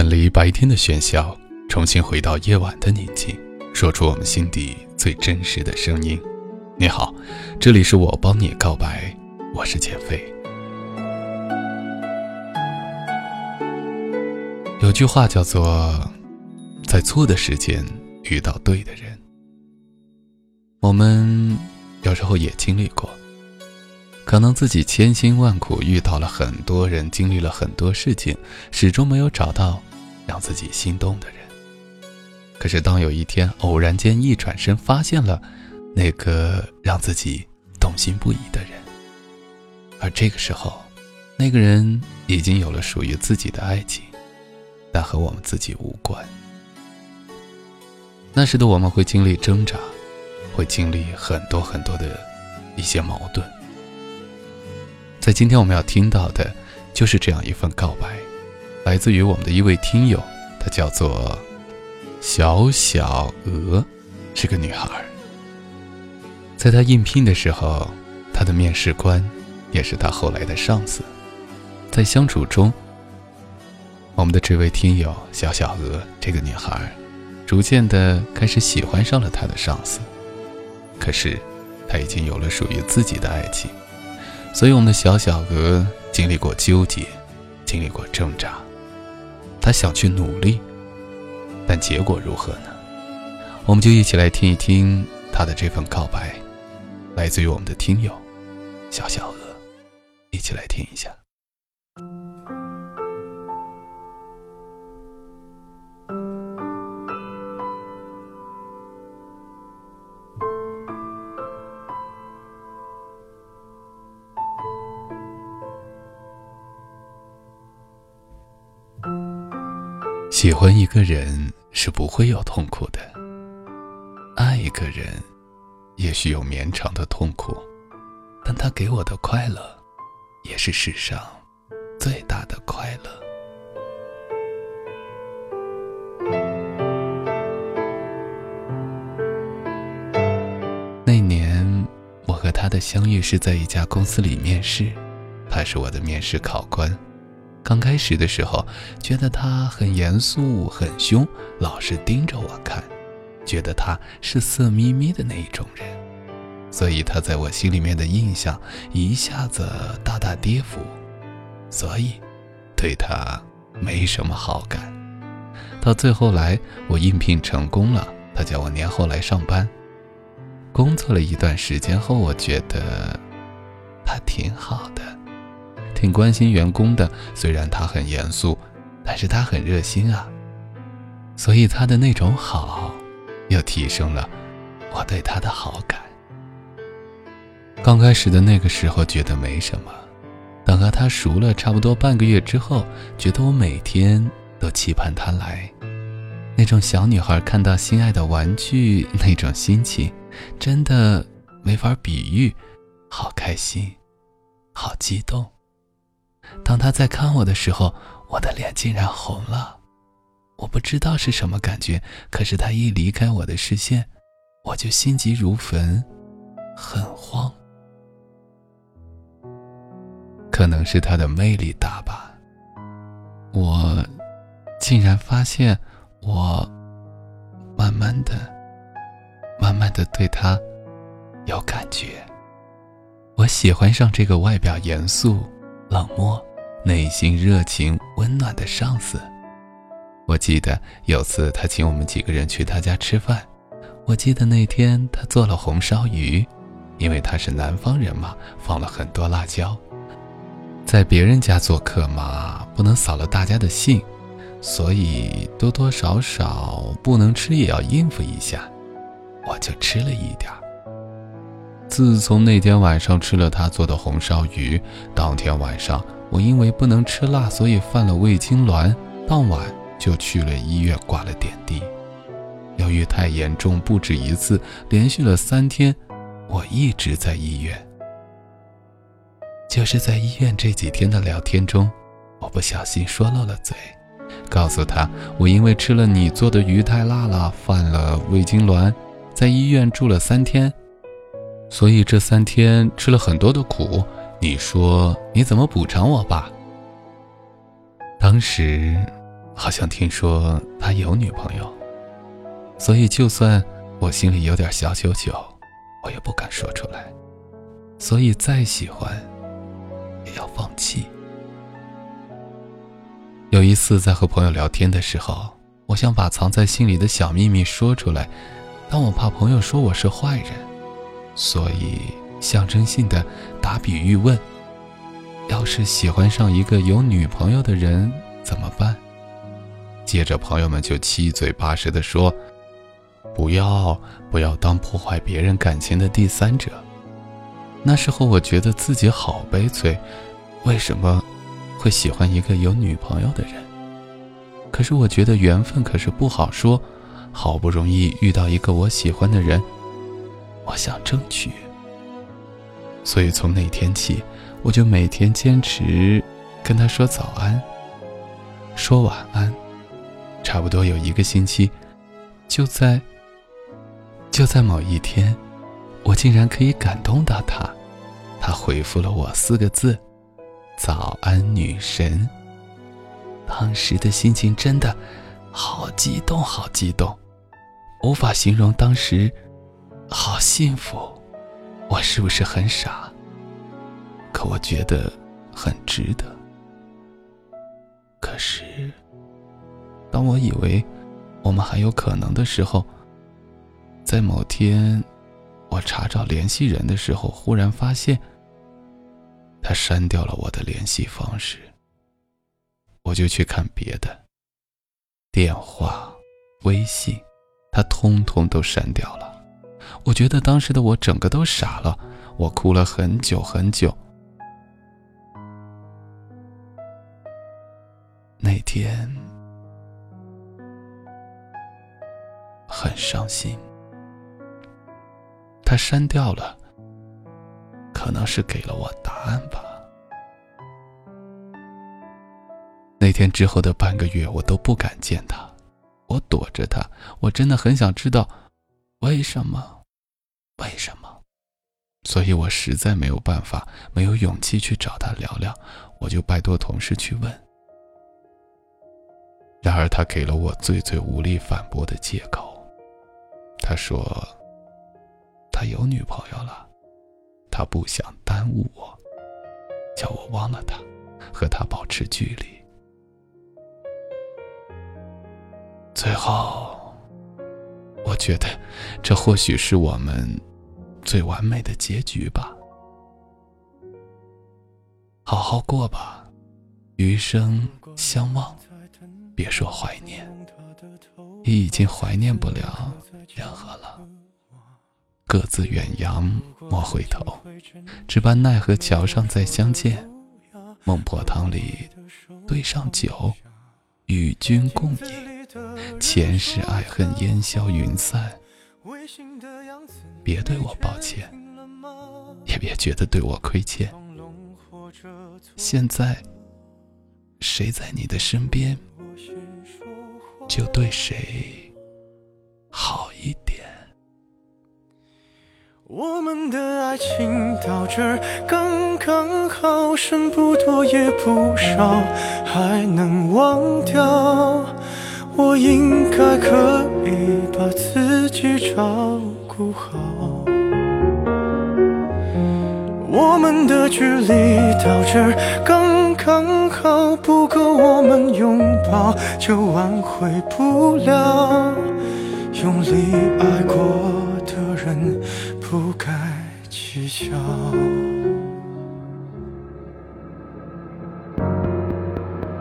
远离白天的喧嚣，重新回到夜晚的宁静，说出我们心底最真实的声音。你好，这里是我帮你告白，我是减肥。有句话叫做，在错的时间遇到对的人。我们有时候也经历过。可能自己千辛万苦遇到了很多人，经历了很多事情，始终没有找到让自己心动的人。可是当有一天偶然间一转身，发现了那个让自己动心不已的人，而这个时候，那个人已经有了属于自己的爱情，但和我们自己无关。那时的我们会经历挣扎，会经历很多很多的一些矛盾。在今天我们要听到的，就是这样一份告白，来自于我们的一位听友，她叫做小小鹅，是个女孩。在她应聘的时候，她的面试官也是她后来的上司。在相处中，我们的这位听友小小鹅这个女孩，逐渐的开始喜欢上了她的上司。可是，她已经有了属于自己的爱情。所以，我们的小小鹅经历过纠结，经历过挣扎，他想去努力，但结果如何呢？我们就一起来听一听他的这份告白，来自于我们的听友小小鹅，一起来听一下。喜欢一个人是不会有痛苦的，爱一个人也许有绵长的痛苦，但他给我的快乐也是世上最大的快乐。那年我和他的相遇是在一家公司里面试，他是我的面试考官。刚开始的时候，觉得他很严肃、很凶，老是盯着我看，觉得他是色眯眯的那一种人，所以他在我心里面的印象一下子大大跌幅，所以对他没什么好感。到最后来，我应聘成功了，他叫我年后来上班。工作了一段时间后，我觉得他挺好的。挺关心员工的，虽然他很严肃，但是他很热心啊。所以他的那种好，又提升了我对他的好感。刚开始的那个时候觉得没什么，等和他熟了差不多半个月之后，觉得我每天都期盼他来。那种小女孩看到心爱的玩具那种心情，真的没法比喻，好开心，好激动。当他在看我的时候，我的脸竟然红了。我不知道是什么感觉，可是他一离开我的视线，我就心急如焚，很慌。可能是他的魅力大吧，我竟然发现，我慢慢的、慢慢的对他有感觉。我喜欢上这个外表严肃。冷漠、内心热情、温暖的上司。我记得有次他请我们几个人去他家吃饭，我记得那天他做了红烧鱼，因为他是南方人嘛，放了很多辣椒。在别人家做客嘛，不能扫了大家的兴，所以多多少少不能吃也要应付一下，我就吃了一点儿。自从那天晚上吃了他做的红烧鱼，当天晚上我因为不能吃辣，所以犯了胃痉挛，当晚就去了医院挂了点滴。由于太严重，不止一次，连续了三天，我一直在医院。就是在医院这几天的聊天中，我不小心说漏了嘴，告诉他我因为吃了你做的鱼太辣了，犯了胃痉挛，在医院住了三天。所以这三天吃了很多的苦，你说你怎么补偿我吧？当时好像听说他有女朋友，所以就算我心里有点小九九，我也不敢说出来。所以再喜欢，也要放弃。有一次在和朋友聊天的时候，我想把藏在心里的小秘密说出来，但我怕朋友说我是坏人，所以象征性的打比喻问：要是喜欢上一个有女朋友的人怎么办？接着朋友们就七嘴八舌的说：不要不要当破坏别人感情的第三者。那时候我觉得自己好悲催，为什么？会喜欢一个有女朋友的人，可是我觉得缘分可是不好说，好不容易遇到一个我喜欢的人，我想争取。所以从那天起，我就每天坚持跟他说早安，说晚安，差不多有一个星期，就在就在某一天，我竟然可以感动到他，他回复了我四个字。早安，女神。当时的心情真的好激动，好激动，无法形容。当时好幸福，我是不是很傻？可我觉得很值得。可是，当我以为我们还有可能的时候，在某天我查找联系人的时候，忽然发现。他删掉了我的联系方式，我就去看别的电话、微信，他通通都删掉了。我觉得当时的我整个都傻了，我哭了很久很久。那天很伤心，他删掉了。可能是给了我答案吧。那天之后的半个月，我都不敢见他，我躲着他。我真的很想知道，为什么？为什么？所以我实在没有办法，没有勇气去找他聊聊，我就拜托同事去问。然而他给了我最最无力反驳的借口，他说他有女朋友了。他不想耽误我，叫我忘了他，和他保持距离。最后，我觉得这或许是我们最完美的结局吧。好好过吧，余生相望，别说怀念，也已经怀念不了任何了。各自远扬，莫回头，只盼奈何桥上再相见。孟婆汤里对上酒，与君共饮。前世爱恨烟消云散，别对我抱歉，也别觉得对我亏欠。现在，谁在你的身边，就对谁好一点。我们的爱情到这儿刚刚好，剩不多也不少，还能忘掉。我应该可以把自己照顾好。们的距离到这儿刚刚好，不够我们拥抱，就挽回不了。用力爱过的人。不该计较。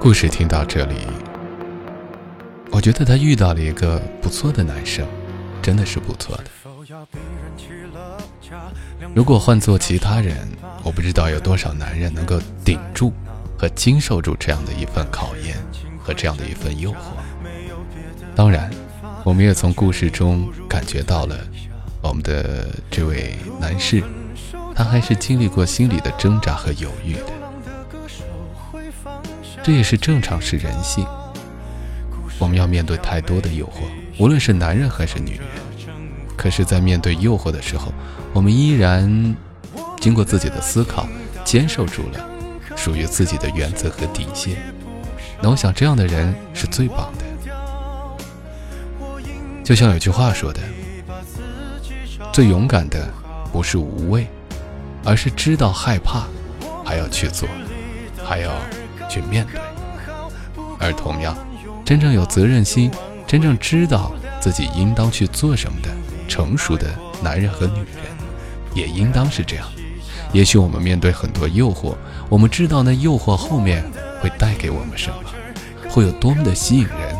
故事听到这里，我觉得他遇到了一个不错的男生，真的是不错的。如果换做其他人，我不知道有多少男人能够顶住和经受住这样的一份考验和这样的一份诱惑。当然，我们也从故事中感觉到了。我们的这位男士，他还是经历过心理的挣扎和犹豫的，这也是正常，是人性。我们要面对太多的诱惑，无论是男人还是女人。可是，在面对诱惑的时候，我们依然经过自己的思考，坚守住了属于自己的原则和底线。那我想这样的人是最棒的。就像有句话说的，最勇敢的不是无畏，而是知道害怕，还要去做，还要去面对。而同样，真正有责任心、真正知道自己应当去做什么的成熟的男人和女人，也应当是这样。也许我们面对很多诱惑，我们知道那诱惑后面会带给我们什么，会有多么的吸引人，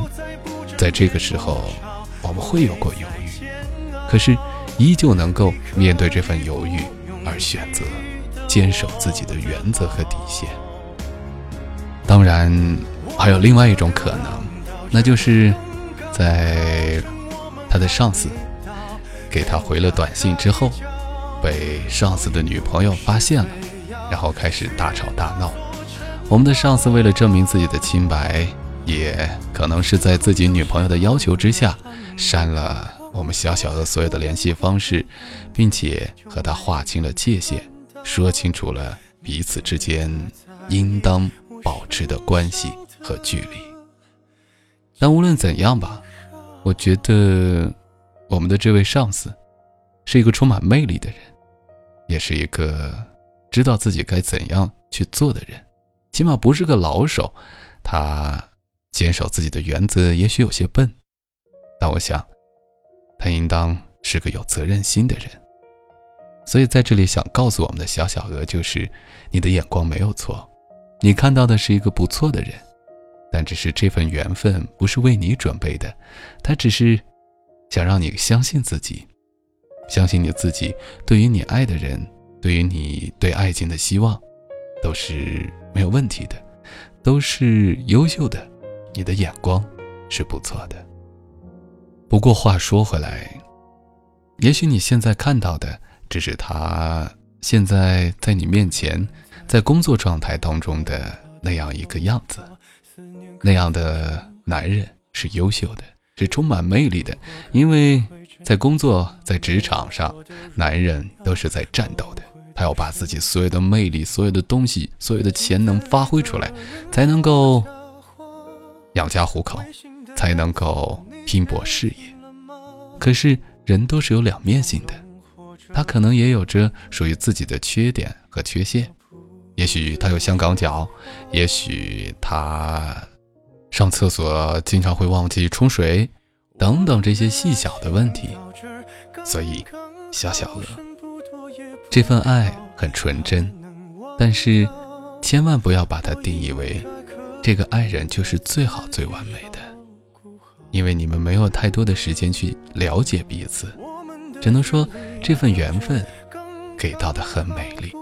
在这个时候。我们会有过犹豫，可是依旧能够面对这份犹豫而选择坚守自己的原则和底线。当然，还有另外一种可能，那就是在他的上司给他回了短信之后，被上司的女朋友发现了，然后开始大吵大闹。我们的上司为了证明自己的清白，也可能是在自己女朋友的要求之下。删了我们小小的所有的联系方式，并且和他划清了界限，说清楚了彼此之间应当保持的关系和距离。但无论怎样吧，我觉得我们的这位上司是一个充满魅力的人，也是一个知道自己该怎样去做的人，起码不是个老手。他坚守自己的原则，也许有些笨。但我想，他应当是个有责任心的人。所以在这里想告诉我们的小小鹅，就是你的眼光没有错，你看到的是一个不错的人，但只是这份缘分不是为你准备的，他只是想让你相信自己，相信你自己对于你爱的人，对于你对爱情的希望，都是没有问题的，都是优秀的，你的眼光是不错的。不过话说回来，也许你现在看到的只是他现在在你面前，在工作状态当中的那样一个样子。那样的男人是优秀的，是充满魅力的，因为在工作在职场上，男人都是在战斗的。他要把自己所有的魅力、所有的东西、所有的潜能发挥出来，才能够养家糊口，才能够。拼搏事业，可是人都是有两面性的，他可能也有着属于自己的缺点和缺陷。也许他有香港脚，也许他上厕所经常会忘记冲水，等等这些细小的问题。所以，小小鹅，这份爱很纯真，但是千万不要把它定义为这个爱人就是最好最完美的。因为你们没有太多的时间去了解彼此，只能说这份缘分给到的很美丽。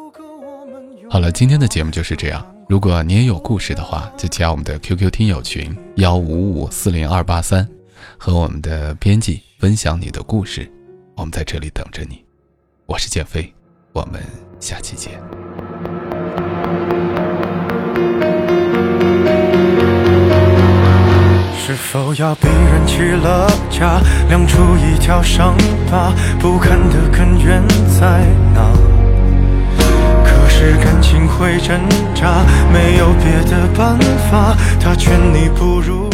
好了，今天的节目就是这样。如果你也有故事的话，就加我们的 QQ 听友群幺五五四零二八三，和我们的编辑分享你的故事，我们在这里等着你。我是建飞，我们下期见。是否要逼人弃了家，亮出一条伤疤？不堪的根源在哪？是感情会挣扎，没有别的办法。他劝你不如。